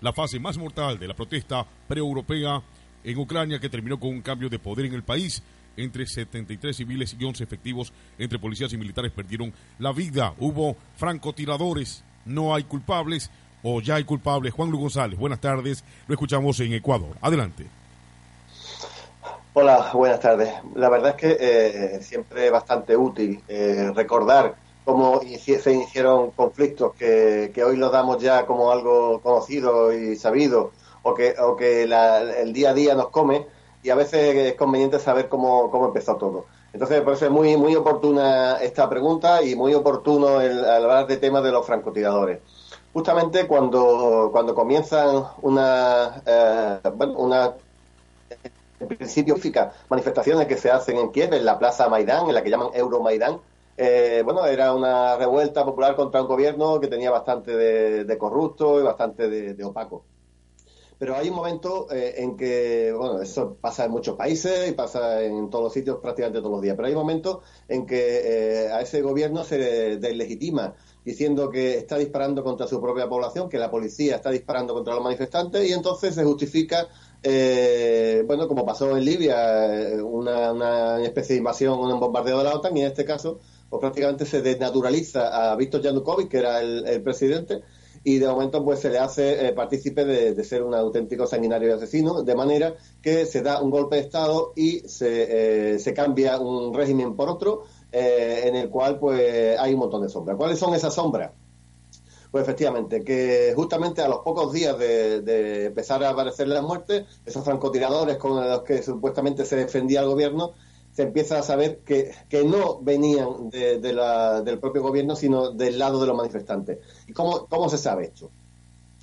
la fase más mortal de la protesta pre-europea en Ucrania que terminó con un cambio de poder en el país. Entre 73 civiles y 11 efectivos entre policías y militares perdieron la vida. Hubo francotiradores, no hay culpables o ya hay culpables. Juan Luis González, buenas tardes. Lo escuchamos en Ecuador. Adelante. Hola, buenas tardes. La verdad es que eh, siempre es bastante útil eh, recordar cómo se iniciaron conflictos que, hoy los damos ya como algo conocido y sabido o que, o que el día a día nos come y a veces es conveniente saber cómo, empezó todo. Entonces, eso es muy, muy oportuna esta pregunta y muy oportuno el, hablar de temas de los francotiradores. Justamente cuando, cuando comienzan una, eh, bueno, una en principio manifestaciones que se hacen en Kiev, en la Plaza Maidán, en la que llaman Euromaidán, eh, bueno, era una revuelta popular contra un gobierno que tenía bastante de, corrupto y bastante de opaco. Pero hay un momento eh, en que, bueno, eso pasa en muchos países y pasa en todos los sitios prácticamente todos los días, pero hay un momento en que eh, a ese gobierno se deslegitima diciendo que está disparando contra su propia población, que la policía está disparando contra los manifestantes y entonces se justifica, eh, bueno, como pasó en Libia, una, especie de invasión, un bombardeo de la OTAN y en este caso pues prácticamente se desnaturaliza a Víctor Yanukovych, que era el presidente, y de momento pues se le hace eh, partícipe de, ser un auténtico sanguinario y asesino, de manera que se da un golpe de Estado y se, eh, se cambia un régimen por otro eh, en el cual pues hay un montón de sombras. ¿Cuáles son esas sombras? Pues efectivamente, que justamente a los pocos días de, de empezar a aparecer las muertes, esos francotiradores con los que supuestamente se defendía el gobierno, se empieza a saber que, que no venían de, la, del propio gobierno, sino del lado de los manifestantes. ¿Y cómo, cómo se sabe esto?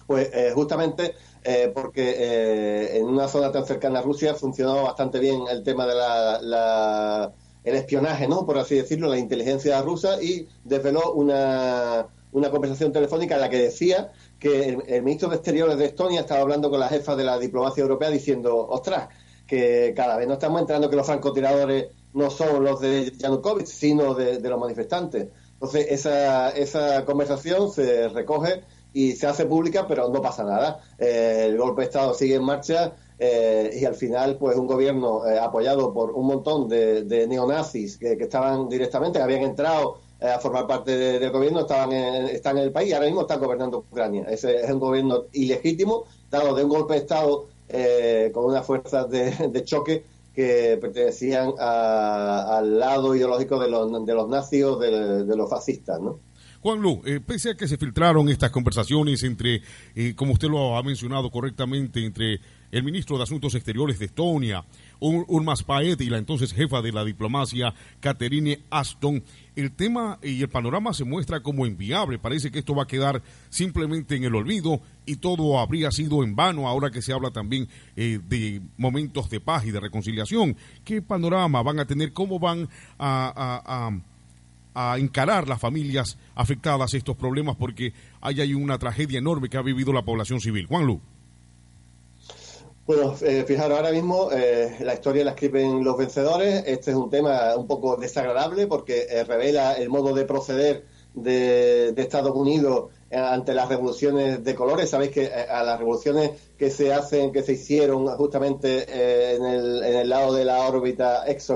Pues eh, justamente eh, porque eh, en una zona tan cercana a Rusia funcionó bastante bien el tema de la, el espionaje, ¿no? Por así decirlo, la inteligencia rusa y desveló una, una conversación telefónica en la que decía que el, el ministro de Exteriores de Estonia estaba hablando con la jefa de la diplomacia europea diciendo, ostras, que cada vez no estamos entrando que los francotiradores no son los de Yanukovych, sino de, los manifestantes. Entonces, esa, esa conversación se recoge y se hace pública, pero no pasa nada. Eh, el golpe de Estado sigue en marcha eh, y al final, pues un gobierno eh, apoyado por un montón de, neonazis que, estaban directamente, habían entrado a formar parte del gobierno, estaban están en el país y ahora mismo están gobernando Ucrania. Ese es un gobierno ilegítimo, dado de un golpe de Estado eh, con unas fuerzas de, choque que pertenecían al lado ideológico de los, de los nazis o de, los fascistas, ¿no? Juan Lu, eh, pese a que se filtraron estas conversaciones entre, eh, como usted lo ha mencionado correctamente, entre el ministro de Asuntos Exteriores de Estonia, Urmas Paet y la entonces jefa de la diplomacia, Catherine Aston, el tema y el panorama se muestra como inviable. Parece que esto va a quedar simplemente en el olvido y todo habría sido en vano ahora que se habla también eh, de momentos de paz y de reconciliación. ¿Qué panorama van a tener? ¿Cómo van a, a encarar las familias afectadas estos problemas? Porque hay, hay una tragedia enorme que ha vivido la población civil. Juan Lu. Bueno, eh, fijaros, ahora mismo eh, la historia la escriben los vencedores. Este es un tema un poco desagradable porque eh, revela el modo de proceder de, Estados Unidos ante las revoluciones de colores. Sabéis que a las revoluciones que se hacen, que se hicieron justamente en el, en, el, lado de la órbita ex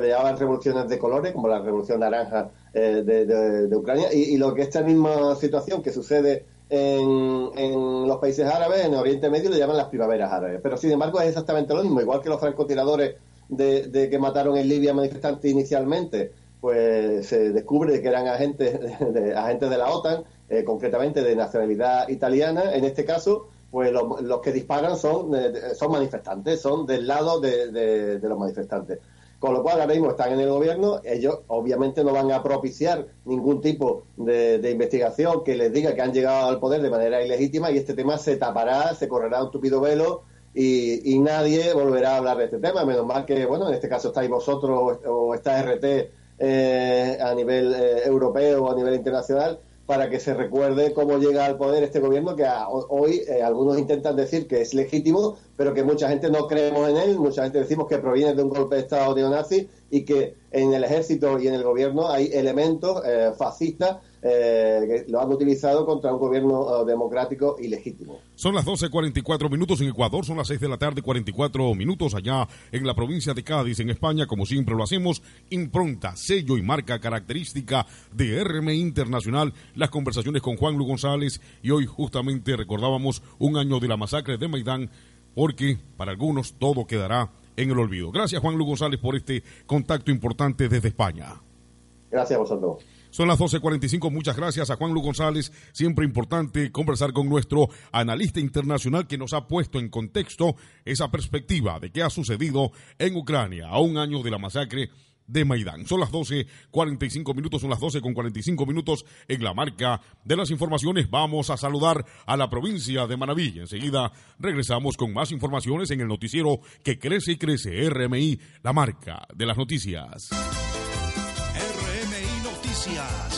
le llamaban revoluciones de colores, como la revolución naranja de, Ucrania. Y, lo que esta misma situación que sucede en, los países árabes, en Oriente Medio, le llaman las primaveras árabes. Pero sin embargo es exactamente lo mismo, igual que los francotiradores de, que mataron en Libia manifestantes inicialmente, pues se descubre que eran agentes de, agentes de la OTAN, eh, concretamente de nacionalidad italiana. En este caso, pues los que disparan son, eh, son manifestantes, son del lado de los manifestantes. Con lo cual, ahora mismo están en el gobierno, ellos obviamente no van a propiciar ningún tipo de, investigación que les diga que han llegado al poder de manera ilegítima y este tema se tapará, se correrá un tupido velo y, nadie volverá a hablar de este tema. Menos mal que, bueno, en este caso estáis vosotros o, está RT eh, a nivel eh, europeo o a nivel internacional para que se recuerde cómo llega al poder este gobierno que hoy eh, algunos intentan decir que es legítimo, pero que mucha gente no creemos en él, mucha gente decimos que proviene de un golpe de Estado neonazi y que en el ejército y en el gobierno hay elementos eh, fascistas eh, que lo han utilizado contra un gobierno eh, democrático y legítimo. Son las 12.44 minutos en Ecuador, son las 6 de la tarde, 44 minutos allá en la provincia de Cádiz, en España, como siempre lo hacemos, impronta, sello y marca característica de RM Internacional, las conversaciones con Juan Lu González y hoy justamente recordábamos un año de la masacre de Maidán, porque para algunos todo quedará en el olvido. Gracias Juan Lu González por este contacto importante desde España. Gracias a vosotros. Son las 12.45. Muchas gracias a Juan Lu González. Siempre importante conversar con nuestro analista internacional que nos ha puesto en contexto esa perspectiva de qué ha sucedido en Ucrania a un año de la masacre de Maidán. Son las 12.45 minutos, son las 12 con 45 minutos en la marca de las informaciones. Vamos a saludar a la provincia de Manabí. Enseguida regresamos con más informaciones en el noticiero que crece y crece. RMI, la marca de las noticias. RMI Noticias.